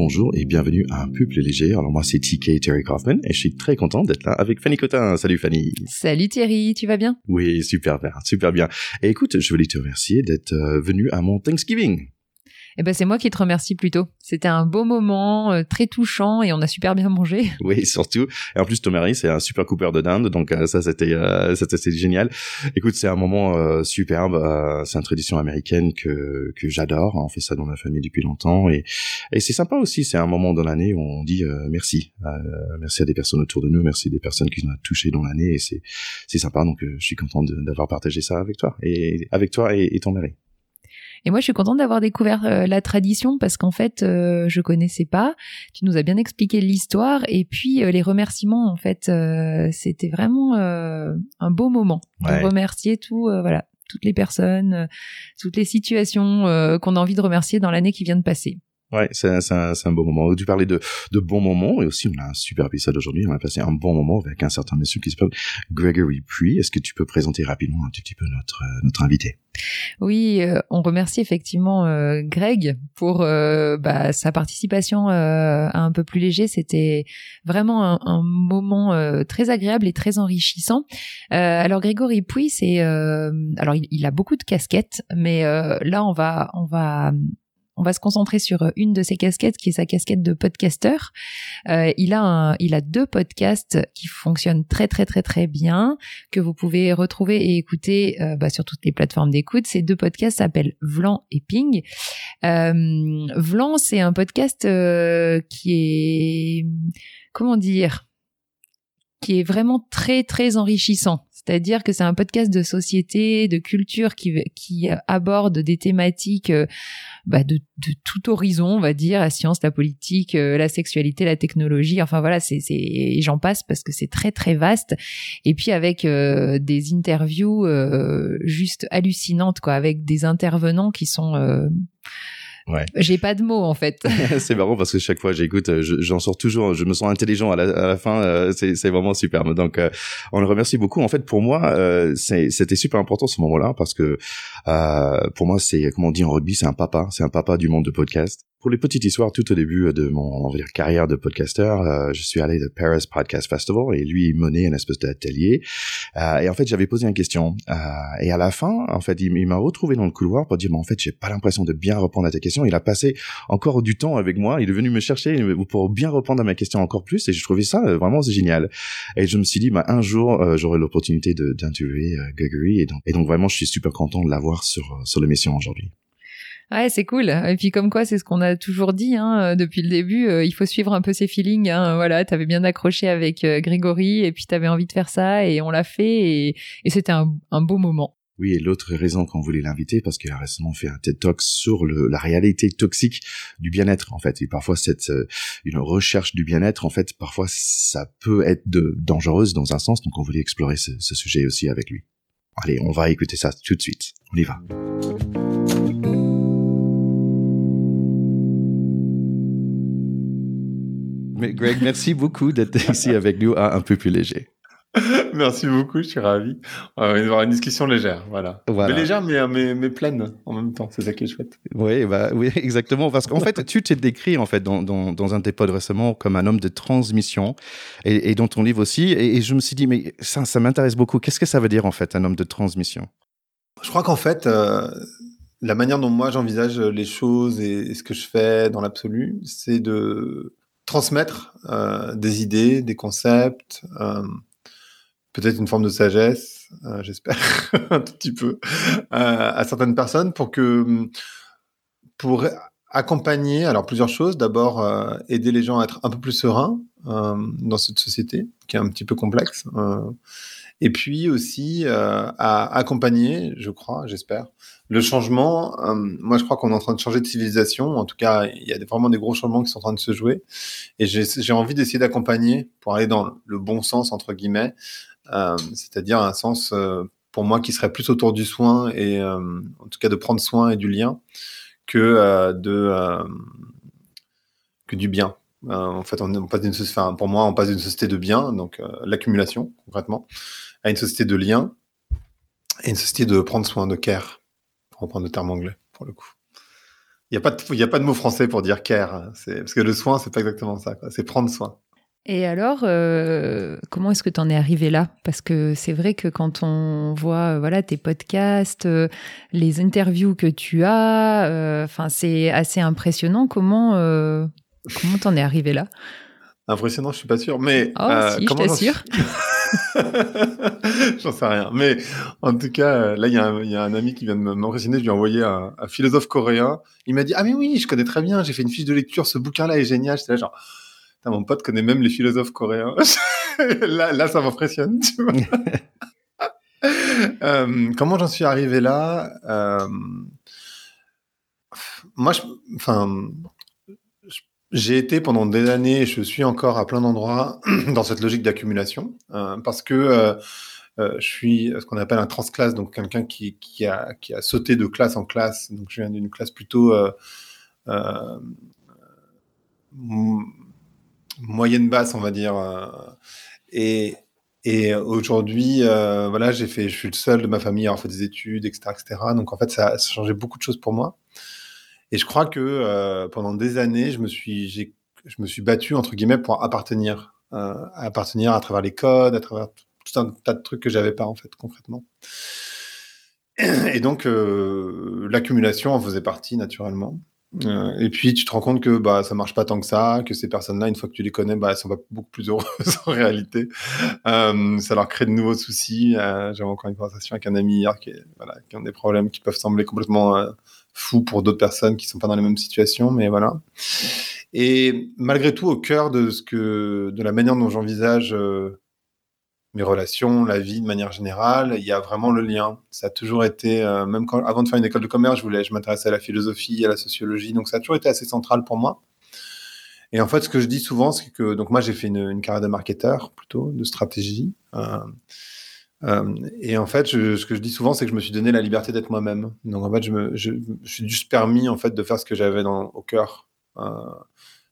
Bonjour et bienvenue à Un peu plus léger. Alors moi c'est TK Terry Kaufman et je suis très content d'être là avec Fanny Cotin. Salut Fanny. Salut Thierry, tu vas bien? Oui, super bien, super bien. Et écoute, je voulais te remercier d'être euh, venu à mon Thanksgiving. Eh ben c'est moi qui te remercie plutôt. C'était un beau moment, euh, très touchant et on a super bien mangé. Oui, surtout. Et en plus, ton mari, c'est un super coupeur de dinde, donc euh, ça, c'était, euh, c'était génial. Écoute, c'est un moment euh, superbe. euh, c'est une tradition américaine que que j'adore. On fait ça dans ma famille depuis longtemps et et c'est sympa aussi. C'est un moment dans l'année où on dit euh, merci, merci à des personnes autour de nous, merci des personnes qui nous ont touchés dans l'année et c'est c'est sympa. Donc, je suis content d'avoir partagé ça avec toi et avec toi et ton mari. Et moi, je suis contente d'avoir découvert euh, la tradition parce qu'en fait, euh, je connaissais pas. Tu nous as bien expliqué l'histoire et puis euh, les remerciements. En fait, euh, c'était vraiment euh, un beau moment Ouais. de remercier tout, euh, voilà, toutes les personnes, toutes les situations euh, qu'on a envie de remercier dans l'année qui vient de passer. Ouais, c'est un, un beau moment. Tu parlais de, de bons moments et aussi on a un super épisode aujourd'hui. On a passé un bon moment avec un certain monsieur qui s'appelle Gregory Puy. Est-ce que tu peux présenter rapidement un petit peu notre euh, notre invité? Oui, euh, on remercie effectivement euh, Greg pour euh, bah, sa participation euh, à un peu plus léger. C'était vraiment un, un moment euh, très agréable et très enrichissant. Alors Grégory Puy, c'est alors il, il a beaucoup de casquettes, mais là on va on va on va se concentrer sur une de ses casquettes, qui est sa casquette de podcasteur. Euh, il a il a deux podcasts qui fonctionnent très très très très bien que vous pouvez retrouver et écouter euh, bah, sur toutes les plateformes d'écoute. Ces deux podcasts s'appellent Vlan et Ping. Euh, Vlan, c'est un podcast euh, qui est comment dire qui est vraiment très très enrichissant. C'est-à-dire que c'est un podcast de société, de culture qui qui aborde des thématiques euh, bah, de, de tout horizon, on va dire, la science, la politique, euh, la sexualité, la technologie. Enfin voilà, c'est j'en passe parce que c'est très très vaste. Et puis avec euh, des interviews euh, juste hallucinantes quoi, avec des intervenants qui sont euh, Ouais. J'ai pas de mots en fait. C'est marrant parce que chaque fois j'écoute, je- j'en sors toujours, je me sens intelligent à la, à la fin. euh, c'est vraiment superbe. Donc euh, on le remercie beaucoup. En fait, pour moi, euh, c'était super important ce moment-là parce que euh, pour moi, c'est comme on dit en rugby, c'est un papa, c'est un papa du monde de podcast. Pour les petites histoires, tout au début de mon on va dire, carrière de podcasteur, euh, je suis allé de Paris Podcast Festival et lui menait une espèce d'atelier. Euh, et en fait, j'avais posé une question. Euh, et à la fin, en fait, il, m'a retrouvé dans le couloir pour dire, mais en fait, j'ai pas l'impression de bien répondre à ta question. Il a passé encore du temps avec moi. Il est venu me chercher pour bien répondre à ma question encore plus. Et je trouvais ça euh, vraiment génial. Et je me suis dit, bah, un jour, euh, j'aurai l'opportunité d'interviewer euh, Gregory. Et donc, et donc, vraiment, je suis super content de l'avoir sur, sur l'émission aujourd'hui. Ouais, c'est cool. Et puis comme quoi, c'est ce qu'on a toujours dit hein, euh, depuis le début. euh, il faut suivre un peu ses feelings. Hein, voilà, t'avais bien accroché avec euh, Grégory et puis t'avais envie de faire ça et on l'a fait et, et c'était un, un beau moment. Oui, et l'autre raison qu'on voulait l'inviter, parce qu'il a récemment fait un TED Talk sur le, la réalité toxique du bien-être, en fait. Et parfois, cette une recherche du bien-être, en fait, parfois, ça peut être de, dangereuse dans un sens. Donc, on voulait explorer ce, ce sujet aussi avec lui. Allez, on va écouter ça tout de suite. On y va. Mais Greg, merci beaucoup d'être ici avec nous à un peu plus léger. Merci beaucoup, je suis ravi. On va avoir une discussion légère, voilà. Voilà. Mais légère, mais, mais, mais pleine en même temps, c'est ça qui est chouette. Oui, bah, oui, exactement. Parce qu'en fait, tu t'es décrit en fait dans, dans, dans un de tes pods récemment comme un homme de transmission, et, et dans ton livre aussi. Et, et je me suis dit, mais ça, ça m'intéresse beaucoup. Qu'est-ce que ça veut dire en fait un homme de transmission? Je crois qu'en fait, euh, la manière dont moi j'envisage les choses et, et ce que je fais dans l'absolu, c'est de transmettre euh, des idées, des concepts, euh, peut-être une forme de sagesse, euh, j'espère, un tout petit peu, à certaines personnes pour que pour accompagner alors plusieurs choses. D'abord, aider les gens à être un peu plus sereins dans cette société qui est un petit peu complexe. et puis aussi à accompagner, je crois, j'espère, le changement. Euh, moi, je crois qu'on est en train de changer de civilisation. En tout cas, il y a vraiment des gros changements qui sont en train de se jouer. Et j'ai envie d'essayer d'accompagner pour aller dans le bon sens, entre guillemets, euh, c'est-à-dire un sens euh, pour moi qui serait plus autour du soin et en tout cas de prendre soin et du lien que de que du bien. en fait, on, passe d'une enfin, pour moi, on passe d'une société de bien, donc l'accumulation concrètement, à une société de lien et une société de prendre soin, de care, pour reprendre le terme anglais pour le coup. Il n'y a, pas de, a pas de mot français pour dire care. Hein. Parce que le soin, c'est pas exactement ça. C'est prendre soin. Et alors, euh, comment est-ce que tu en es arrivé là? Parce que c'est vrai que quand on voit euh, voilà tes podcasts, euh, les interviews que tu as, enfin c'est assez impressionnant. Comment comment t'en es arrivé là? Impressionnant, je suis pas sûr, mais oh, si, je t'assure. J'en sais rien. Mais en tout cas, euh, là, il y, a un ami qui vient de m'impressionner. Je lui ai envoyé un, philosophe coréen. Il m'a dit Ah, mais oui, je connais très bien. J'ai fait une fiche de lecture. Ce bouquin-là est génial. J'étais là, genre, mon pote connaît même les philosophes coréens. là, là, ça m'impressionne. euh, comment j'en suis arrivé là? Euh, Moi, enfin, j'ai été pendant des années, je suis encore à plein d'endroits dans cette logique d'accumulation, euh, parce que euh, euh, je suis ce qu'on appelle un transclasse, donc quelqu'un qui, qui, a, qui a sauté de classe en classe. Donc je viens d'une classe plutôt moyenne basse, on va dire. et et aujourd'hui, voilà, j'ai fait, je suis le seul de ma famille à avoir fait des études, etc., etc. Donc en fait, ça a changé beaucoup de choses pour moi. Et je crois que euh, pendant des années, je me suis, je me suis battu entre guillemets pour appartenir, euh, appartenir à travers les codes, à travers tout un tas de trucs que j'avais pas en fait concrètement. Et donc euh, l'accumulation en faisait partie naturellement. Et puis tu te rends compte que bah ça marche pas tant que ça, que ces personnes-là, une fois que tu les connais, bah elles sont beaucoup plus heureuses en réalité. Ça leur crée de nouveaux soucis. J'avais encore une conversation avec un ami hier qui, voilà, qui ont des problèmes qui peuvent sembler complètement fou pour d'autres personnes qui sont pas dans les mêmes situations, mais voilà. Et malgré tout, au cœur de ce que, de la manière dont j'envisage euh, mes relations, la vie de manière générale, il y a vraiment le lien. Ça a toujours été, euh, même avant de faire une école de commerce, je voulais, je m'intéressais à la philosophie, à la sociologie, donc ça a toujours été assez central pour moi. Et en fait, ce que je dis souvent, c'est que, donc moi, j'ai fait une, une, carrière de marketeur, plutôt, de stratégie. Euh, euh, et en fait, ce que je dis souvent, c'est que je me suis donné la liberté d'être moi-même. Donc en fait, je me, je, je, suis juste permis en fait de faire ce que j'avais au cœur. Euh,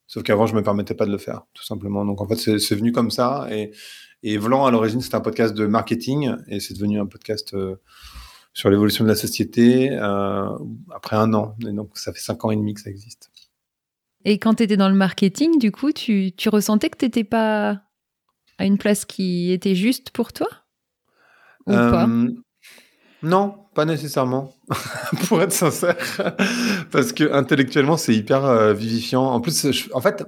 sauf qu'avant, je me permettais pas de le faire, tout simplement. Donc en fait, c'est venu comme ça. Et, et Volant, à l'origine, c'était un podcast de marketing, et c'est devenu un podcast euh, sur l'évolution de la société après un an. Et donc ça fait cinq ans et demi que ça existe. Et quand tu étais dans le marketing, du coup, tu, tu ressentais que tu n'étais pas à une place qui était juste pour toi? Euh, non, pas nécessairement, pour être sincère, parce que intellectuellement c'est hyper euh, vivifiant. En plus, en fait,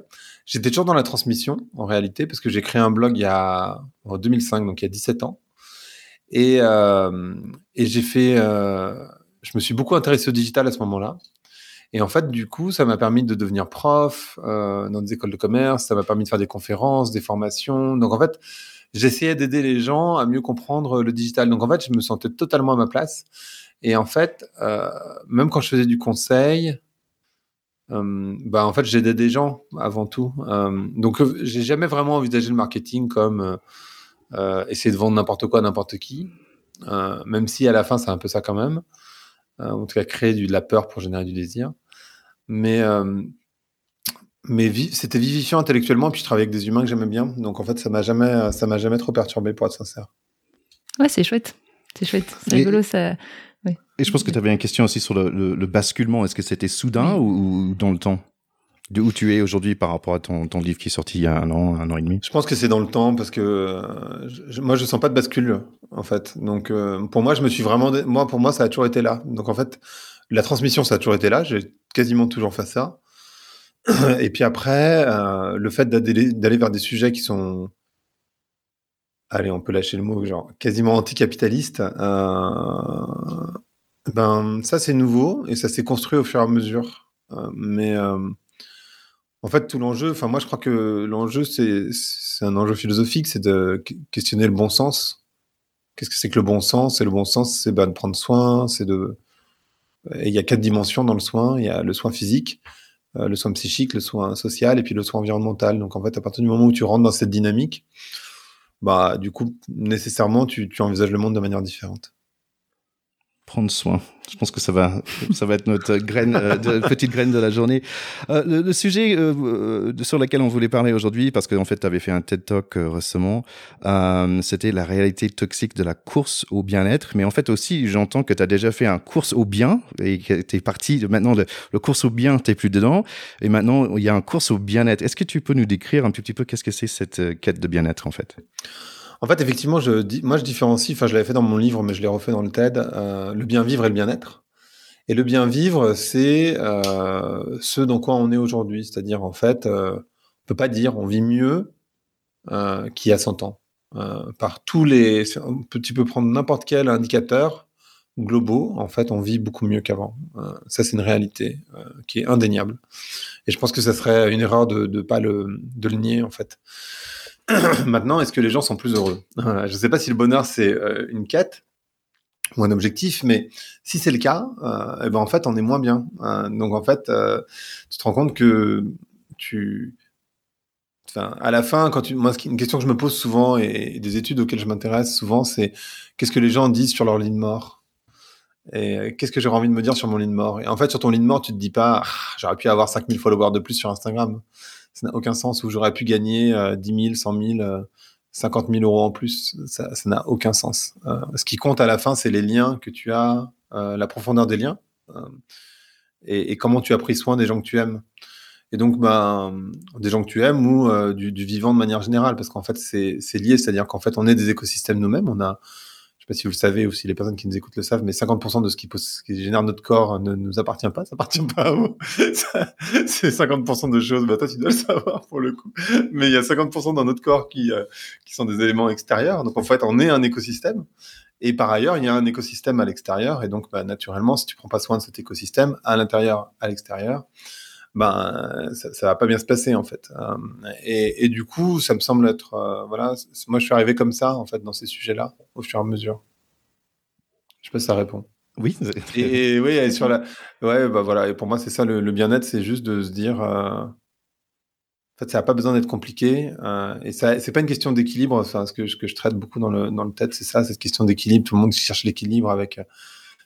j'étais toujours dans la transmission en réalité, parce que j'ai créé un blog il y a en 2005, donc il y a 17 ans, et, euh, et j'ai fait, je me suis beaucoup intéressé au digital à ce moment-là. Et en fait, du coup, ça m'a permis de devenir prof dans des écoles de commerce, ça m'a permis de faire des conférences, des formations. Donc en fait, j'essayais d'aider les gens à mieux comprendre le digital. Donc en fait, je me sentais totalement à ma place. Et en fait, euh, même quand je faisais du conseil, euh, bah en fait, j'aidais des gens avant tout. Euh, donc j'ai jamais vraiment envisagé le marketing comme essayer de vendre n'importe quoi à n'importe qui. même si à la fin, c'est un peu ça quand même. en tout cas, créer de la peur pour générer du désir. Mais mais c'était vivifiant intellectuellement, puis je travaillais avec des humains que j'aimais bien. Donc en fait, ça m'a jamais, ça m'a jamais trop perturbé, pour être sincère. Ouais, c'est chouette. C'est chouette. C'est rigolo, ça. Et je pense que tu avais une question aussi sur le, le, basculement. Est-ce que c'était soudain ou, dans le temps? De où tu es aujourd'hui par rapport à ton, ton, livre qui est sorti il y a un an, un an et demi? Je pense que c'est dans le temps parce que euh, je, moi je sens pas de bascule en fait. Donc euh, pour moi je me suis vraiment moi pour moi ça a toujours été là. Donc en fait la transmission ça a toujours été là. J'ai quasiment toujours fait ça. Et puis après, euh, le fait d'aller vers des sujets qui sont, allez, on peut lâcher le mot, genre quasiment anticapitalistes, euh, ben ça c'est nouveau et ça s'est construit au fur et à mesure. Euh, mais euh, en fait, tout l'enjeu, enfin moi je crois que l'enjeu c'est un enjeu philosophique, c'est de questionner le bon sens. Qu'est-ce que c'est que le bon sens? Et le bon sens, c'est ben, de prendre soin, c'est de. il y a quatre dimensions dans le soin. Il y a le soin physique, le soin psychique, le soin social et puis le soin environnemental. Donc en fait, à partir du moment où tu rentres dans cette dynamique, bah du coup, nécessairement, tu, tu envisages le monde de manière différente. Prendre soin. Je pense que ça va, ça va être notre graine, euh, de, petite graine de la journée. Euh, le, sujet euh, sur lequel on voulait parler aujourd'hui, parce qu'en fait, tu avais fait un TED Talk récemment, c'était la réalité toxique de la course au bien-être. Mais en fait aussi, j'entends que tu as déjà fait un course au bien et que tu es parti. Maintenant, le, le course au bien, tu plus dedans. Et maintenant, il y a un course au bien-être. Est-ce que tu peux nous décrire un petit peu qu'est-ce que c'est cette quête de bien-être en fait? En fait, effectivement, je, moi, je différencie, enfin, je l'avais fait dans mon livre, mais je l'ai refait dans le TED, euh, le bien vivre et le bien-être. Et le bien vivre, c'est euh, ce dans quoi on est aujourd'hui. C'est-à-dire, en fait, euh, on peut pas dire on vit mieux euh, qu'il y a 100 ans. Euh, par tous les, tu peux prendre n'importe quel indicateur globaux, en fait, on vit beaucoup mieux qu'avant. Euh, ça, c'est une réalité qui est indéniable. Et je pense que ça serait une erreur de ne pas le, de le nier, en fait. Maintenant, est-ce que les gens sont plus heureux? Je ne sais pas si le bonheur, c'est euh, une quête ou un objectif, mais si c'est le cas, euh, eh ben, en fait, on est moins bien. Euh, donc, en fait, tu te rends compte que tu... Enfin, à la fin, quand tu... moi, une question que je me pose souvent et, des études auxquelles je m'intéresse souvent, c'est qu'est-ce que les gens disent sur leur lit de mort? Et qu'est-ce que j'aurais envie de me dire sur mon lit de mort? Et en fait, sur ton lit de mort, tu te dis pas, ah, j'aurais pu avoir 5000 followers de plus sur Instagram ça n'a aucun sens, où j'aurais pu gagner 10 000, 100 000, 50 000 euros en plus. Ça n'a aucun sens. Euh, ce qui compte à la fin, c'est les liens que tu as, euh, la profondeur des liens, euh, et, comment tu as pris soin des gens que tu aimes. Et donc, ben, des gens que tu aimes ou du, du, vivant de manière générale, parce qu'en fait, c'est lié, c'est-à-dire qu'en fait, on est des écosystèmes nous-mêmes. On a, sais si vous le savez ou si les personnes qui nous écoutent le savent, mais 50% de ce qui, ce qui, génère notre corps ne nous appartient pas, ça appartient pas à vous. c'est 50% de choses, bah toi tu dois le savoir pour le coup. Mais il y a 50% dans notre corps qui, euh, qui sont des éléments extérieurs. Donc en fait, on est un écosystème. Et par ailleurs, il y a un écosystème à l'extérieur. Et donc, bah, naturellement, si tu prends pas soin de cet écosystème, à l'intérieur, à l'extérieur, ben ça, ça va pas bien se passer en fait. Euh, et, et, du coup, ça me semble être euh, voilà. Moi, je suis arrivé comme ça en fait dans ces sujets-là au fur et à mesure. Je sais pas si ça répond. Oui. Et, oui, et sur la, ouais, bah voilà. Et pour moi, c'est ça le, bien-être, c'est juste de se dire. Euh... En fait, ça n'a pas besoin d'être compliqué. Euh, et ça, c'est pas une question d'équilibre. Enfin, ce que, ce que je traite beaucoup dans le, dans le TED, c'est ça, cette question d'équilibre. Tout le monde cherche l'équilibre avec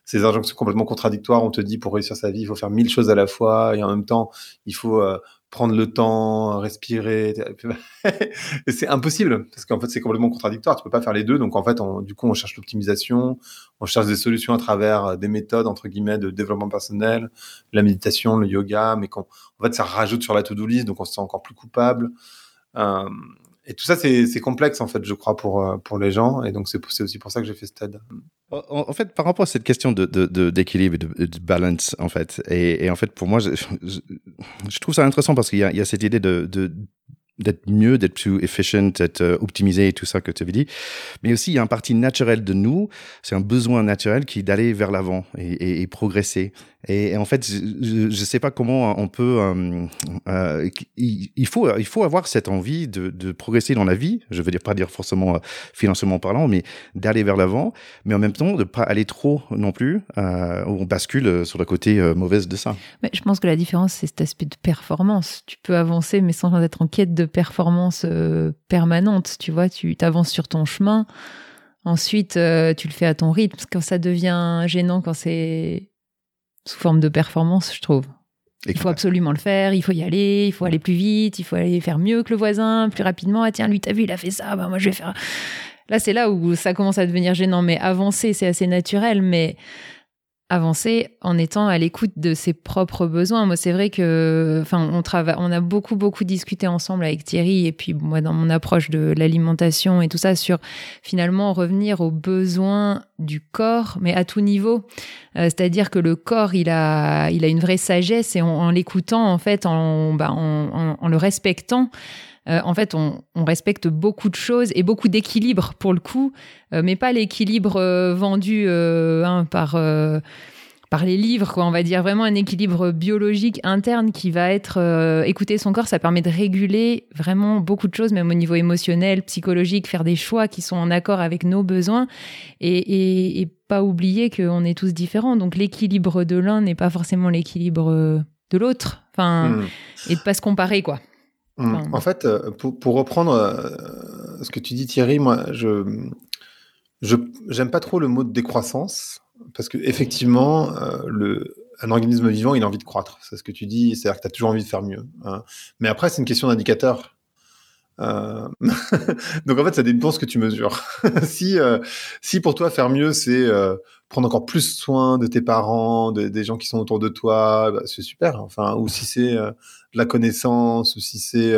ces injonctions complètement contradictoires. On te dit pour réussir sa vie, il faut faire mille choses à la fois et en même temps, il faut euh, prendre le temps, respirer. c'est impossible parce qu'en fait, c'est complètement contradictoire. Tu peux pas faire les deux. Donc en fait, du coup, on cherche l'optimisation, on cherche des solutions à travers euh, des méthodes entre guillemets de développement personnel, la méditation, le yoga, mais qu'en en fait, ça rajoute sur la to-do list, donc on se sent encore plus coupable. Euh, et tout ça, c'est complexe, en fait, je crois, pour, euh, pour les gens. Et donc, c'est aussi pour ça que j'ai fait ce TED. En, fait, par rapport à cette question d'équilibre de, de, de, balance, en fait, et, en fait, pour moi, je, trouve ça intéressant parce qu'il y, a cette idée de, d'être mieux, d'être plus efficient, d'être euh, optimisé et tout ça que tu avais dit. Mais aussi, il y a un parti naturel de nous, c'est un besoin naturel qui est d'aller vers l'avant et, progresser. Et, en fait, je ne sais pas comment on peut. Euh, euh, il, faut, il faut avoir cette envie de, de, progresser dans la vie. Je veux dire pas dire forcément euh, financièrement parlant, mais d'aller vers l'avant, mais en même temps de pas aller trop non plus. Euh, on bascule sur le côté euh, mauvaise de ça. Mais je pense que la différence c'est cet aspect de performance. Tu peux avancer, mais sans être en quête de performance permanente. Tu vois, tu avances sur ton chemin. Ensuite, tu le fais à ton rythme. Quand ça devient gênant, quand c'est sous forme de performance, je trouve. il faut absolument le faire, il faut y aller, il faut aller plus vite, il faut aller faire mieux que le voisin, plus rapidement. Ah tiens, lui, t'as vu, il a fait ça, bah moi je vais faire. Là, c'est là où ça commence à devenir gênant, mais avancer, c'est assez naturel, mais avancer en étant à l'écoute de ses propres besoins. Moi, c'est vrai que, enfin, on travaille, on a beaucoup, beaucoup discuté ensemble avec Thierry et puis moi, dans mon approche de l'alimentation et tout ça, sur finalement revenir aux besoins du corps, mais à tout niveau. Euh, c'est-à-dire que le corps, il a, il a une vraie sagesse et en, l'écoutant, en fait, en, bah, en, en le respectant, euh, en fait, on, respecte beaucoup de choses et beaucoup d'équilibre pour le coup, euh, mais pas l'équilibre euh, vendu hein, par par les livres, quoi. On va dire vraiment un équilibre biologique interne qui va être écouter son corps. Ça permet de réguler vraiment beaucoup de choses, même au niveau émotionnel, psychologique, faire des choix qui sont en accord avec nos besoins et, pas oublier qu'on est tous différents. Donc l'équilibre de l'un n'est pas forcément l'équilibre de l'autre. Enfin, mmh. et de pas se comparer, quoi. Mmh. en fait, euh, pour, reprendre euh, ce que tu dis, Thierry, moi, je j'aime pas trop le mot de décroissance parce que effectivement, le, un organisme vivant, il a envie de croître. C'est ce que tu dis, c'est-à-dire que tu as toujours envie de faire mieux. Hein. Mais après, c'est une question d'indicateur. Euh... Donc en fait, ça dépend ce que tu mesures. si, euh, si pour toi faire mieux, c'est euh, prendre encore plus soin de tes parents, des gens qui sont autour de toi, bah, c'est super. Enfin, ou si c'est euh, la connaissance, ou si c'est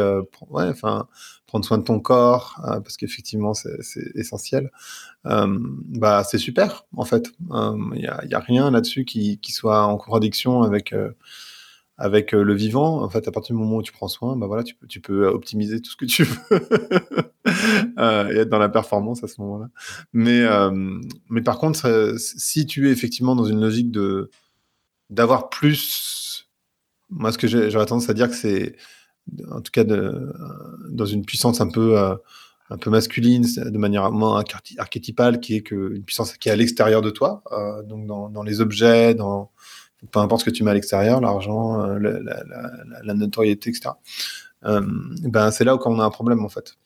ouais, enfin prendre soin de ton corps, parce qu'effectivement c'est essentiel. bah c'est super en fait. Il y a, y, a, rien là-dessus qui, soit en contradiction avec avec euh, le vivant, en fait, à partir du moment où tu prends soin, bah voilà, tu peux, tu peux optimiser tout ce que tu veux euh, et être dans la performance à ce moment-là. Mais, euh, mais par contre, si tu es effectivement dans une logique de d'avoir plus, moi, ce que j'aurais tendance à dire que c'est, en tout cas, dans une puissance un peu un peu masculine, de manière moins archétypale, qui est que une puissance qui est à l'extérieur de toi, donc dans, les objets, dans peu importe ce que tu mets à l'extérieur, l'argent, euh, la, notoriété, etc. Euh, ben c'est là où on a un problème en fait,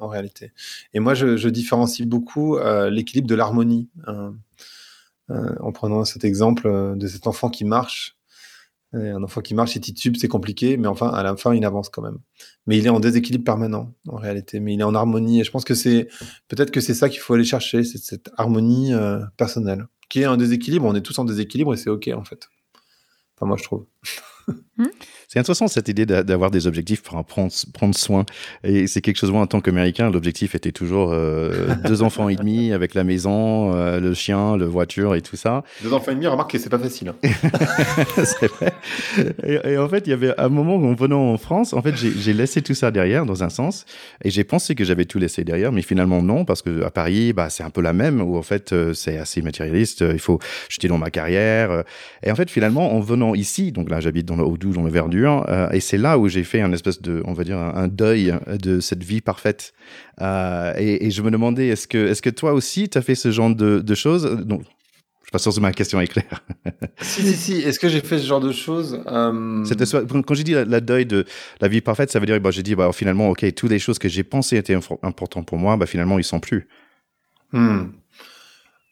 en réalité. Et moi, je, différencie beaucoup euh, l'équilibre de l'harmonie. en prenant cet exemple de cet enfant qui marche, un enfant qui marche, il titube, c'est compliqué, mais enfin, à la fin, il avance quand même. Mais il est en déséquilibre permanent, en réalité. Mais il est en harmonie. Et je pense que c'est peut-être que c'est ça qu'il faut aller chercher, cette harmonie personnelle qui est un déséquilibre. On est tous en déséquilibre et c'est OK, en fait. Enfin, moi, je trouve. Hmm. C'est intéressant cette idée d'avoir des objectifs pour prendre, prendre soin. Et c'est quelque chose, moi, en tant qu'Américain, l'objectif était toujours euh, deux enfants et demi avec la maison, euh, le chien, le voiture et tout ça. Deux enfants et demi, remarque que c'est pas facile. Hein. c'est vrai. Et, en fait, il y avait un moment où, en venant en France, en fait, j'ai laissé tout ça derrière, dans un sens. Et j'ai pensé que j'avais tout laissé derrière, mais finalement, non, parce que à Paris, bah, c'est un peu la même, où en fait, euh, c'est assez matérialiste. Il faut jeter dans ma carrière. Et en fait, finalement, en venant ici, donc là, j'habite dans le Haut-Doubs, dans le Verdun, euh, et c'est là où j'ai fait un espèce de, on va dire, un, deuil de cette vie parfaite. Euh, et, je me demandais, est-ce que, est-ce que toi aussi, tu as fait ce genre de, choses? Donc, je suis pas sûr que ma question est claire. si, si, si. Est-ce que j'ai fait ce genre de choses? Euh... Quand j'ai dit la, deuil de la vie parfaite, ça veut dire, bah, j'ai dit, bah, finalement, ok, toutes les choses que j'ai pensées étaient importantes pour moi, bah, finalement, ils sont plus. Hmm.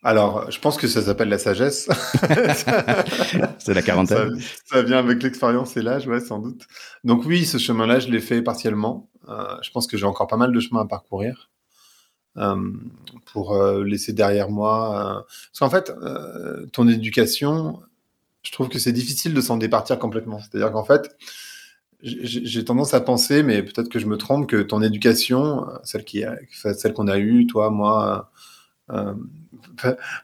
Alors, je pense que ça s'appelle la sagesse. c'est la quarantaine. Ça, vient avec l'expérience et l'âge, ouais, sans doute. Donc oui, ce chemin-là, je l'ai fait partiellement. Euh, je pense que j'ai encore pas mal de chemin à parcourir euh, pour euh, laisser derrière moi. Parce qu'en fait, ton éducation, je trouve que c'est difficile de s'en départir complètement. C'est-à-dire qu'en fait, j'ai tendance à penser, mais peut-être que je me trompe, que ton éducation, celle qui, celle qu'on a eue, toi, moi euh,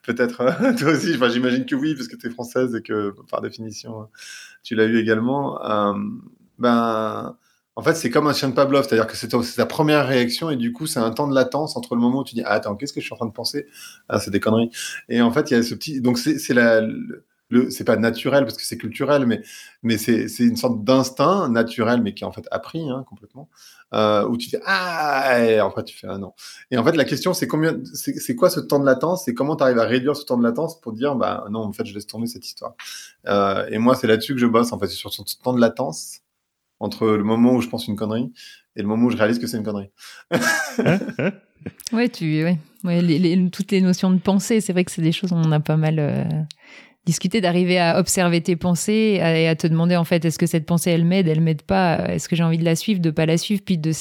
peut-être euh, toi aussi, enfin, j'imagine que oui, parce que tu es française et que par définition, tu l'as eu également. Euh, ben, en fait, c'est comme un chien de Pavlov, c'est-à-dire que c'est ta première réaction et du coup, c'est un temps de latence entre le moment où tu dis ah, Attends, qu'est-ce que je suis en train de penser? Ah, C'est des conneries. Et en fait, il y a ce petit. Donc, c'est la. Le, c'est pas naturel parce que c'est culturel, mais, mais c'est une sorte d'instinct naturel, mais qui est en fait appris hein, complètement euh, où tu fais ah et après tu fais ah non. Et en fait la question c'est combien c'est quoi ce temps de latence et comment tu arrives à réduire ce temps de latence pour dire bah non en fait je laisse tomber cette histoire. Euh, et moi c'est là-dessus que je bosse en fait c'est sur ce temps de latence entre le moment où je pense une connerie et le moment où je réalise que c'est une connerie. ouais tu ouais, ouais les, toutes les notions de pensée c'est vrai que c'est des choses on a pas mal euh, discuter, d'arriver à observer tes pensées et à, te demander en fait est-ce que cette pensée elle m'aide, elle m'aide pas, est-ce que j'ai envie de la suivre, de pas la suivre, puis de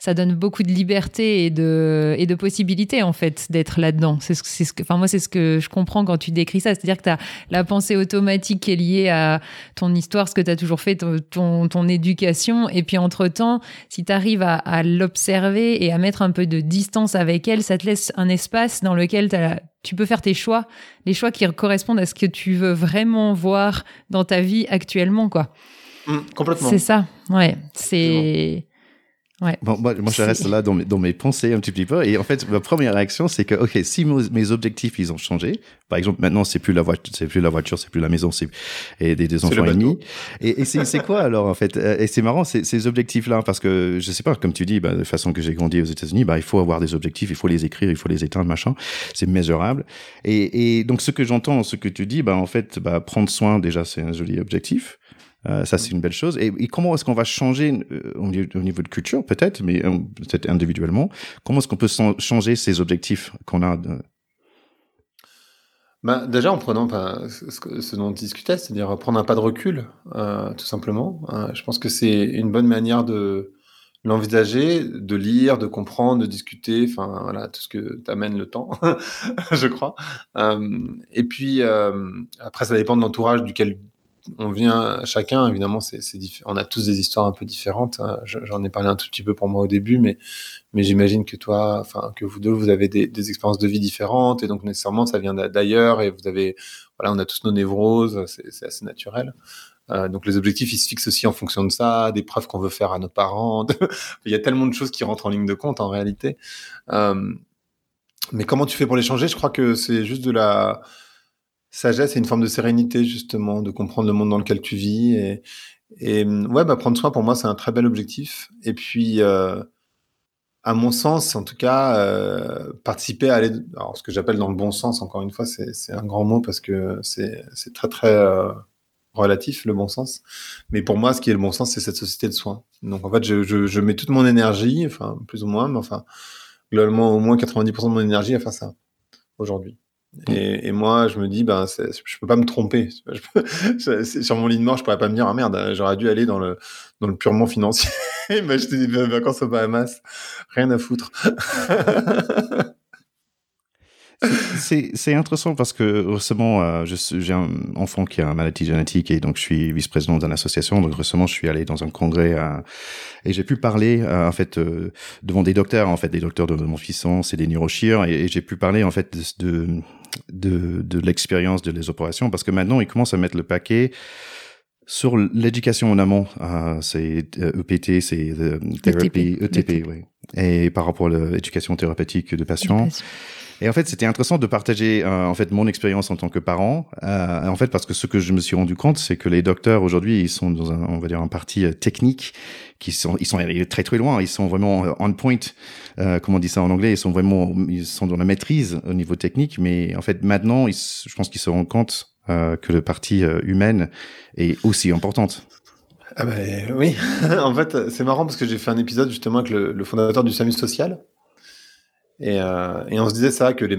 ça donne beaucoup de liberté et de, et de possibilités, en fait, d'être là-dedans. C'est ce, que, enfin, moi, c'est ce que je comprends quand tu décris ça. C'est-à-dire que tu as la pensée automatique qui est liée à ton histoire, ce que tu as toujours fait, ton, ton, éducation. Et puis, entre-temps, si tu arrives à, à l'observer et à mettre un peu de distance avec elle, ça te laisse un espace dans lequel tu peux faire tes choix, les choix qui correspondent à ce que tu veux vraiment voir dans ta vie actuellement, quoi. Mmh, complètement. C'est ça, ouais. C'est Ouais. Bon, moi, moi, je reste là dans mes, dans mes, pensées un petit peu. Et en fait, ma première réaction, c'est que, OK, si mes, objectifs, ils ont changé, par exemple, maintenant, c'est plus la voiture, c'est plus la voiture, c'est plus la maison, c'est et des, des enfants et demi. Et, et c'est quoi alors, en fait? Et c'est marrant, ces, ces objectifs-là, parce que, je sais pas, comme tu dis, bah, de façon que j'ai grandi aux États-Unis, bah, il faut avoir des objectifs, il faut les écrire, il faut les éteindre, machin. C'est mesurable. Et, et donc, ce que j'entends, ce que tu dis, bah, en fait, bah, prendre soin, déjà, c'est un joli objectif. Euh, ça, c'est une belle chose. Et, comment est-ce qu'on va changer euh, au, niveau, de culture, peut-être, mais euh, peut-être individuellement, comment est-ce qu'on peut changer ces objectifs qu'on a bah, déjà en prenant ce, dont on discutait, c'est-à-dire prendre un pas de recul, tout simplement. Euh, je pense que c'est une bonne manière de l'envisager, de lire, de comprendre, de discuter, enfin voilà, tout ce que t'amène le temps, je crois. Et puis après, ça dépend de l'entourage duquel on vient chacun, évidemment, c'est, on a tous des histoires un peu différentes. Hein. J'en ai parlé un tout petit peu pour moi au début, mais, mais j'imagine que toi, enfin, que vous deux, vous avez des, expériences de vie différentes, et donc nécessairement, ça vient d'ailleurs, et vous avez, voilà, on a tous nos névroses, c'est, assez naturel. Euh, donc les objectifs, ils se fixent aussi en fonction de ça, des preuves qu'on veut faire à nos parents. Il y a tellement de choses qui rentrent en ligne de compte en réalité. Euh, mais comment tu fais pour les changer? Je crois que c'est juste de la sagesse et une forme de sérénité justement, de comprendre le monde dans lequel tu vis. Et, et ouais, bah, prendre soin pour moi, c'est un très bel objectif. Et puis, euh, à mon sens, en tout cas, euh, participer à aller, alors ce que j'appelle dans le bon sens, encore une fois, c'est un grand mot parce que c'est très très euh, relatif le bon sens. Mais pour moi, ce qui est le bon sens, c'est cette société de soins. Donc en fait, je, je, je mets toute mon énergie, enfin plus ou moins, mais enfin globalement au moins 90% de mon énergie à faire ça aujourd'hui. Et, et, moi, je me dis, ben, je peux pas me tromper. Sur mon lit de mort, je pourrais pas me dire, ah merde, j'aurais dû aller dans le, dans le purement financier et m'acheter des vacances aux Bahamas. Rien à foutre. C'est intéressant parce que récemment, euh, j'ai un enfant qui a une maladie génétique et donc je suis vice-président d'une association. Donc récemment, je suis allé dans un congrès euh, et j'ai pu parler euh, en fait euh, devant des docteurs, en fait des docteurs de mon fils c'est des neurochirurgiens et, et j'ai pu parler en fait de de, de l'expérience de les opérations parce que maintenant ils commencent à mettre le paquet sur l'éducation en amont, euh, c'est EPT, e c'est thérapie, ETP, ETP, oui. Et par rapport à l'éducation thérapeutique de patients. Et en fait, c'était intéressant de partager euh, en fait mon expérience en tant que parent. Euh, en fait, parce que ce que je me suis rendu compte, c'est que les docteurs aujourd'hui, ils sont dans un, on va dire, un parti euh, technique, qui sont, ils sont très très loin. Ils sont vraiment euh, on point, euh, comme on dit ça en anglais. Ils sont vraiment, ils sont dans la maîtrise au niveau technique. Mais en fait, maintenant, ils, je pense qu'ils se rendent compte que le parti humaine est aussi importante. Ah ben oui, en fait, c'est marrant parce que j'ai fait un épisode justement avec le, le fondateur du SAMU social et, euh, et, on se disait ça que les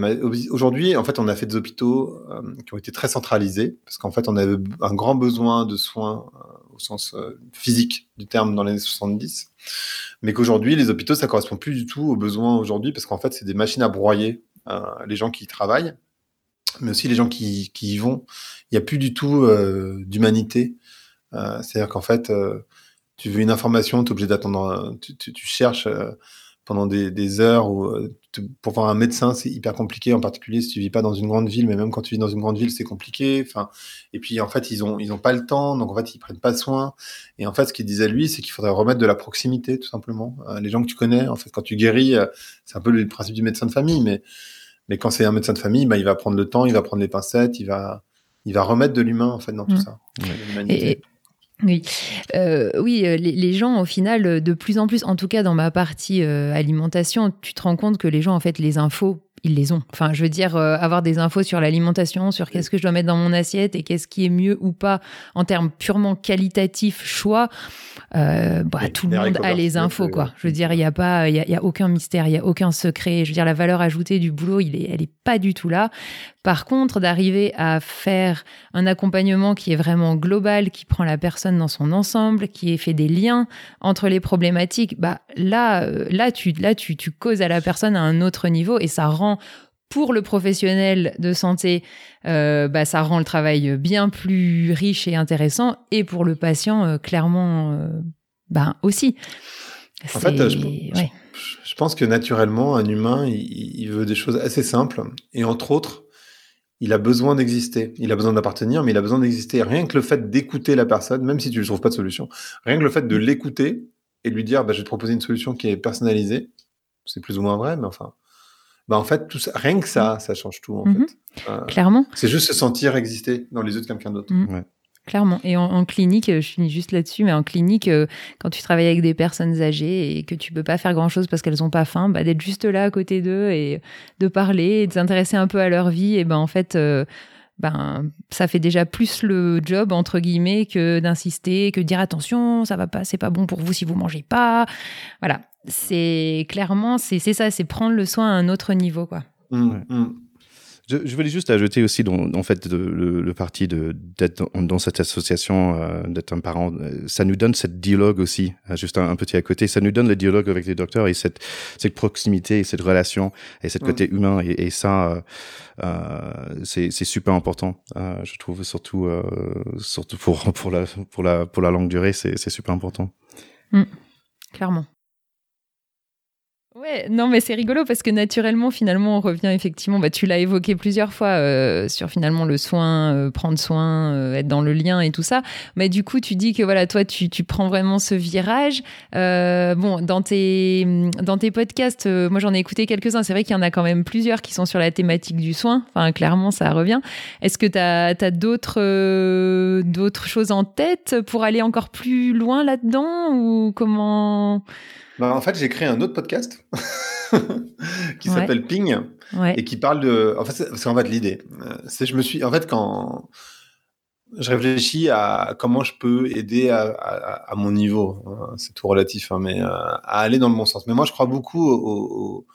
aujourd'hui, en fait, on a fait des hôpitaux euh, qui ont été très centralisés parce qu'en fait, on avait un grand besoin de soins euh, au sens euh, physique du terme dans les années 70, mais qu'aujourd'hui, les hôpitaux, ça correspond plus du tout aux besoins aujourd'hui parce qu'en fait, c'est des machines à broyer euh, les gens qui y travaillent, mais aussi les gens qui, qui y vont. Il n'y a plus du tout d'humanité. C'est-à-dire qu'en fait, tu veux une information, tu es obligé d'attendre, tu, tu, tu, cherches pendant des, des heures où euh, pour voir un médecin c'est hyper compliqué. En particulier si tu vis pas dans une grande ville mais même quand tu vis dans une grande ville c'est compliqué. Enfin et puis en fait ils ont ils ont pas le temps. Donc en fait ils prennent pas soin. Et en fait ce qu'il disait lui c'est qu'il faudrait remettre de la proximité tout simplement. Euh, les gens que tu connais en fait quand tu guéris euh, c'est un peu le principe du médecin de famille. Mais mais quand c'est un médecin de famille bah, il va prendre le temps il va prendre les pincettes il va il va remettre de l'humain en fait dans tout mmh. ça. Et, oui, euh, oui, euh, les, gens au final, euh, de plus en plus, en tout cas dans ma partie alimentation, tu te rends compte que les gens en fait les infos ils les ont. Enfin, je veux dire, euh, avoir des infos sur l'alimentation, sur qu'est-ce que je dois mettre dans mon assiette et qu'est-ce qui est mieux ou pas en termes purement qualitatifs, choix. Euh, bah, tout le monde a les infos, quoi. Je veux dire, il n'y a pas, il y a, aucun mystère, il y a aucun secret. Je veux dire, la valeur ajoutée du boulot, il est, elle est pas du tout là. Par contre, d'arriver à faire un accompagnement qui est vraiment global, qui prend la personne dans son ensemble, qui fait des liens entre les problématiques, bah là, euh, là, tu, là, tu, tu causes à la personne à un autre niveau et ça rend pour le professionnel de santé, euh, bah, ça rend le travail bien plus riche et intéressant, et pour le patient, euh, clairement, euh, bah, aussi. En fait, je, je, pense que naturellement, un humain, il, veut des choses assez simples, et entre autres, il a besoin d'exister. Il a besoin d'appartenir, mais il a besoin d'exister. Rien que le fait d'écouter la personne, même si tu ne trouves pas de solution, rien que le fait de l'écouter et de lui dire, bah, je vais te proposer une solution qui est personnalisée, c'est plus ou moins vrai, mais enfin, bah en fait, tout ça, rien que ça, ça change tout. En mhm. fait. Euh, Clairement. C'est juste se sentir exister dans les yeux de quelqu'un d'autre. Ouais. Clairement. Et en, clinique, je finis juste là-dessus, mais en clinique, euh, quand tu travailles avec des personnes âgées et que tu peux pas faire grand-chose parce qu'elles ont pas faim, bah, d'être juste là à côté d'eux et de parler et de s'intéresser un peu à leur vie, et ben en fait, euh, ben ça fait déjà plus le job entre guillemets que d'insister, que de dire attention, ça va pas, c'est pas bon pour vous si vous mangez pas. Voilà, c'est clairement c'est ça, c'est prendre le soin à un autre niveau quoi. Mmh, mmh. Je, je, voulais juste ajouter aussi, dans, en fait, de, le, le, parti de d'être dans, dans, cette association, euh, d'être un parent, euh, ça nous donne cette dialogue aussi, euh, juste un, un, petit à côté. Ça nous donne le dialogue avec les docteurs et cette cette proximité, et cette relation et cette côté mmh. humain. Et, et ça, euh, c'est c'est super important. je trouve surtout surtout pour pour la pour la pour la longue durée, c'est c'est super important. Mmh. Clairement. Ouais, non, mais c'est rigolo parce que naturellement, finalement, on revient effectivement. Bah, tu l'as évoqué plusieurs fois euh, sur finalement le soin, euh, prendre soin, euh, être dans le lien et tout ça. Mais du coup, tu dis que voilà, toi, tu, tu prends vraiment ce virage. Euh, bon, dans tes dans tes podcasts, euh, moi, j'en ai écouté quelques-uns. C'est vrai qu'il y en a quand même plusieurs qui sont sur la thématique du soin. Enfin, clairement, ça revient. Est-ce que tu as, d'autres euh, d'autres choses en tête pour aller encore plus loin là-dedans ou comment bah, en fait, j'ai créé un autre podcast qui s'appelle Ping ouais. et qui parle de. En fait, c'est en fait l'idée. Euh, c'est je me suis. En fait, quand je réfléchis à comment je peux aider à, à, à mon niveau, hein, c'est tout relatif, hein, mais euh, à aller dans le bon sens. Mais moi, je crois beaucoup au, au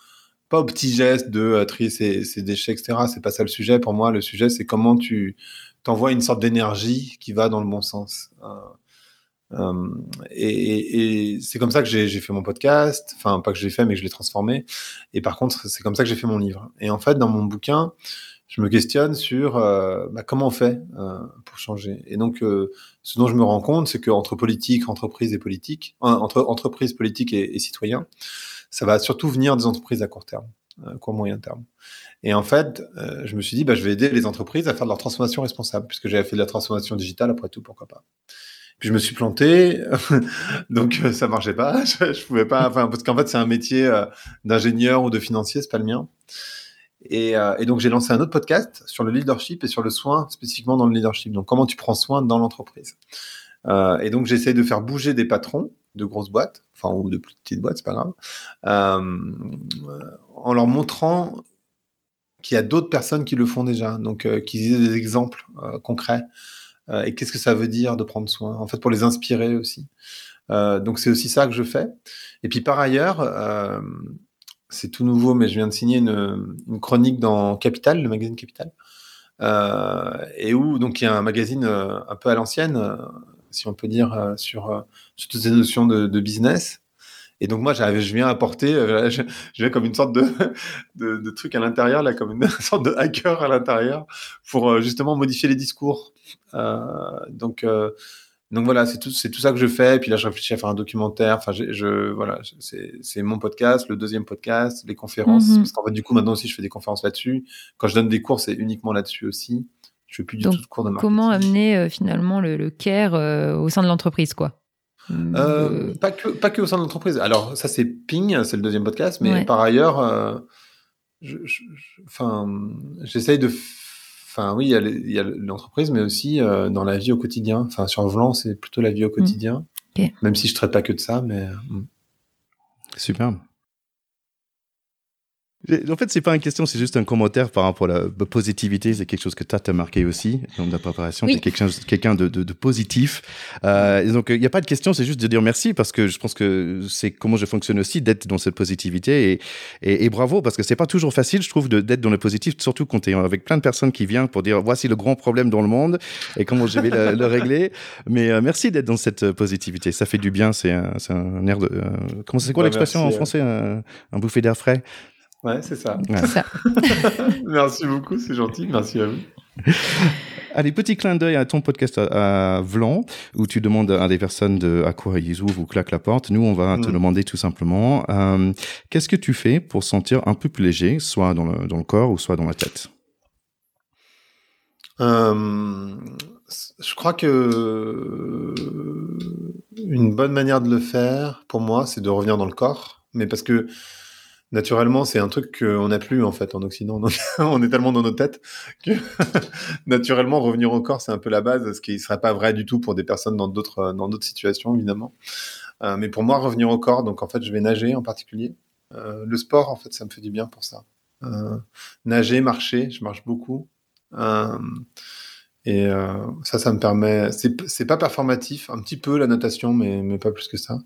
pas aux petits gestes de euh, trier ses, ses, déchets, etc. C'est pas ça le sujet. Pour moi, le sujet, c'est comment tu t'envoies une sorte d'énergie qui va dans le bon sens. Euh, euh, et, et c'est comme ça que j'ai fait mon podcast. Enfin, pas que j'ai fait, mais que je l'ai transformé. Et par contre, c'est comme ça que j'ai fait mon livre. Et en fait, dans mon bouquin, je me questionne sur euh, bah, comment on fait euh, pour changer. Et donc, euh, ce dont je me rends compte, c'est qu'entre politique, entreprise et politique, entre entreprise, politique et, et citoyens, ça va surtout venir des entreprises à court terme, court moyen terme. Et en fait, euh, je me suis dit, bah, je vais aider les entreprises à faire de leur transformation responsable, puisque j'avais fait de la transformation digitale, après tout, pourquoi pas. Puis je me suis planté, donc euh, ça marchait pas. Je, je pouvais pas, enfin parce qu'en fait c'est un métier euh, d'ingénieur ou de financier, c'est pas le mien. Et, euh, et donc j'ai lancé un autre podcast sur le leadership et sur le soin spécifiquement dans le leadership. Donc comment tu prends soin dans l'entreprise. Et donc j'essaye de faire bouger des patrons de grosses boîtes, enfin ou de petites boîtes, c'est pas grave, en leur montrant qu'il y a d'autres personnes qui le font déjà. Donc qu'ils aient des exemples concrets. Euh, et qu'est-ce que ça veut dire de prendre soin, en fait, pour les inspirer aussi. Euh, donc c'est aussi ça que je fais. Et puis par ailleurs, euh, c'est tout nouveau, mais je viens de signer une, chronique dans Capital, le magazine Capital, et où donc il y a un magazine un peu à l'ancienne, si on peut dire, sur, toutes ces notions de business. Et donc moi, je viens apporter, je, je viens comme une sorte de, de, de truc à l'intérieur, là, comme une sorte de hacker à l'intérieur, pour justement modifier les discours. Euh, donc euh, donc voilà, c'est tout, c'est tout ça que je fais. Et puis là, je réfléchis à faire un documentaire. Enfin, je, je voilà, c'est, c'est mon podcast, le deuxième podcast, les conférences. Mm-hmm. Parce qu'en fait, du coup, maintenant aussi, je fais des conférences là-dessus. Quand je donne des cours, c'est uniquement là-dessus aussi. Je fais plus du Donc, tout de cours de marketing. Comment amener euh, finalement le, le care euh, au sein de l'entreprise, quoi? Euh, pas que pas que au sein de l'entreprise. Alors ça c'est Ping, c'est le deuxième podcast, mais ouais. par ailleurs, euh, je, je, enfin, j'essaye de Enfin, oui, il y a l'entreprise, mais aussi euh, dans la vie au quotidien. Enfin, sur Vlan, c'est plutôt la vie au quotidien. Mmh. Okay. Même si je traite pas que de ça, mais. Mmh. En fait, c'est pas une question, c'est juste un commentaire par rapport à la positivité. C'est quelque chose que tu as marqué aussi dans ta préparation. Oui. Tu es quelqu'un quelqu'un de, de, de, positif. Euh, et donc, il n'y a pas de question, c'est juste de dire merci parce que je pense que c'est comment je fonctionne aussi d'être dans cette positivité. Et, et, et bravo parce que c'est pas toujours facile, je trouve, d'être dans le positif, surtout quand tu es avec plein de personnes qui viennent pour dire voici le grand problème dans le monde et comment je vais le, le, régler. Mais euh, merci d'être dans cette positivité. Ça fait du bien. C'est un, un air de. Euh, comment c'est quoi bah, l'expression en français un, un bouffé d'air frais? Ouais, c'est ça. Ouais. C'est ça. Merci beaucoup, c'est gentil. Merci à vous. Allez, petit clin d'œil à ton podcast à, à, Vlan, où tu demandes à des personnes de à quoi ils ouvrent ou claquent la porte. Nous, on va mmh. te demander tout simplement, euh, qu'est-ce que tu fais pour sentir un peu plus léger, soit dans le, dans le corps ou soit dans la tête? Euh, Je crois que une bonne manière de le faire, pour moi, c'est de revenir dans le corps. Mais parce que naturellement, c'est un truc qu'on n'a plus en fait en Occident. On est tellement dans nos têtes que naturellement revenir au corps, c'est un peu la base, ce qui ne serait pas vrai du tout pour des personnes dans d'autres dans d'autres situations évidemment. Euh, mais pour moi, revenir au corps, donc en fait, je vais nager en particulier. Euh, le sport, en fait, ça me fait du bien pour ça. Euh, nager, marcher, je marche beaucoup. Et ça, ça me permet. C'est pas performatif, un petit peu la natation, mais mais pas plus que ça.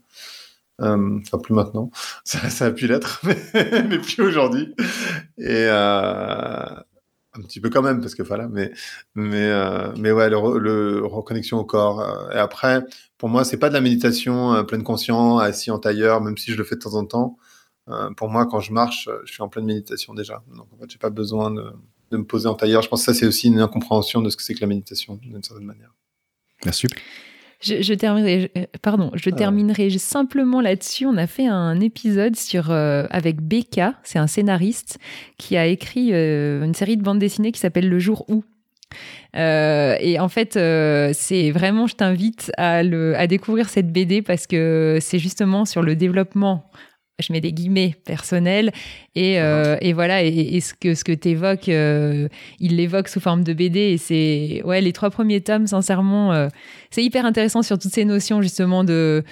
Euh, enfin, plus maintenant. Ça, a pu l'être, mais, plus aujourd'hui. Et, euh, un petit peu quand même parce que voilà mais mais euh, mais ouais le, le, reconnexion au corps euh, et après pour moi c'est pas de la méditation pleine conscience assis en tailleur même si je le fais de temps en temps. Pour moi quand je marche je suis en pleine méditation déjà. Donc en fait j'ai pas besoin de me poser en tailleur. Je pense que ça c'est aussi une incompréhension de ce que c'est que la méditation d'une certaine manière. Merci je, je, terminerai, pardon, je ah. terminerai simplement là-dessus. On a fait un épisode sur euh, avec Becca, c'est un scénariste qui a écrit euh, une série de bandes dessinées qui s'appelle Le jour où. Euh, et en fait, euh, c'est vraiment, je t'invite à, le, à découvrir cette BD parce que c'est justement sur le développement je mets des guillemets personnels et, euh, et voilà et, ce que ce que t'évoques euh, il l'évoque sous forme de BD et c'est ouais les trois premiers tomes sincèrement euh, c'est hyper intéressant sur toutes ces notions justement de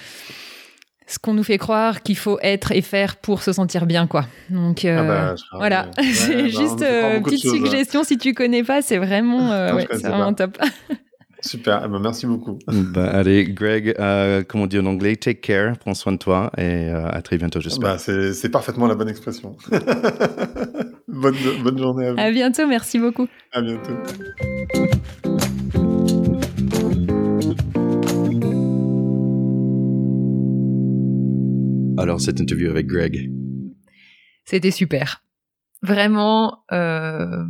ce qu'on nous fait croire qu'il faut être et faire pour se sentir bien quoi. Donc ah bah, voilà. c'est bah, juste petite suggestion si tu connais pas c'est vraiment ouais, c'est vraiment top Super, eh ben, merci beaucoup. Bah, allez, Greg, euh, comme on dit en anglais, take care, prends soin de toi et euh, à très bientôt, j'espère. Bah, c'est parfaitement la bonne expression. bonne, bonne journée à vous. À bientôt, merci beaucoup. À bientôt. Alors, cette interview avec Greg C'était super. Vraiment, euh,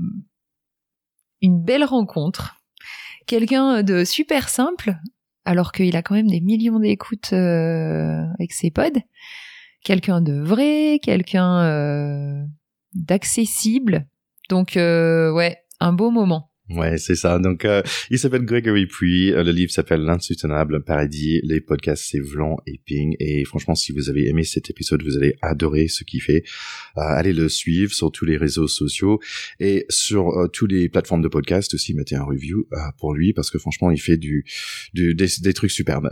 une belle rencontre quelqu'un de super simple, alors qu'il a quand même des millions d'écoutes euh, avec ses pods. Quelqu'un de vrai, quelqu'un euh, d'accessible. Donc euh, ouais, un beau moment. Ouais, c'est ça. Donc, euh, il s'appelle Gregory Puy. Euh, le livre s'appelle L'insoutenable paradis. Les podcasts, c'est Vlan et Ping. Et franchement, si vous avez aimé cet épisode, vous allez adorer ce qu'il fait. Euh, allez le suivre sur tous les réseaux sociaux et sur toutes les plateformes de podcast aussi. Mettez un review pour lui parce que franchement, il fait du, du des, des, trucs superbes.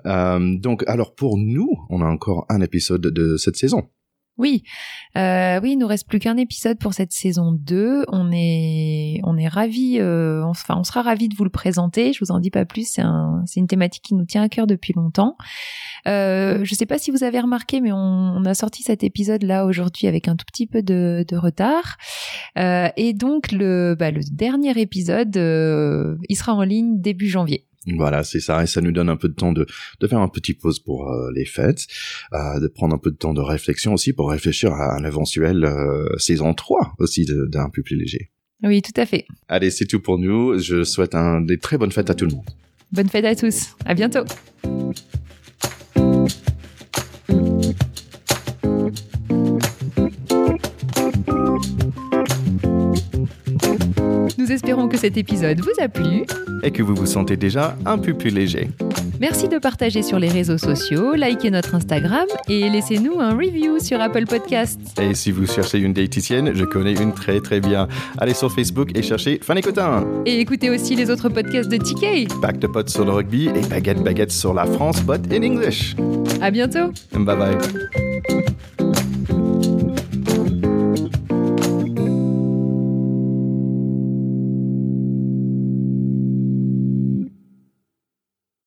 donc, alors pour nous, on a encore un épisode de cette saison. Oui, euh, oui, il nous reste plus qu'un épisode pour cette saison 2. On est, on est ravis, euh, enfin, on sera ravis de vous le présenter. Je vous en dis pas plus. C'est un, c'est une thématique qui nous tient à cœur depuis longtemps. Euh, je sais pas si vous avez remarqué, mais on, a sorti cet épisode là aujourd'hui avec un tout petit peu de, retard. Euh, et donc le, bah, le dernier épisode, euh, il sera en ligne début janvier. Voilà, c'est ça, et ça nous donne un peu de temps de, de faire un petit pause pour euh, les fêtes, euh, de prendre un peu de temps de réflexion aussi pour réfléchir à un éventuel euh, saison 3 aussi d'un peu plus léger. Oui, tout à fait. Allez, c'est tout pour nous. Je souhaite un, des très bonnes fêtes à tout le monde. Bonne fête à tous. À bientôt. Nous espérons que cet épisode vous a plu et que vous vous sentez déjà un peu plus léger. Merci de partager sur les réseaux sociaux, likez notre Instagram et laissez-nous un review sur Apple Podcasts. Et si vous cherchez une diététicienne, je connais une très très bien. Allez sur Facebook et cherchez Fanny Cotin. Et écoutez aussi les autres podcasts de TK. Back de potes sur le rugby et baguette baguette sur la France, but in English. À bientôt. Bye bye.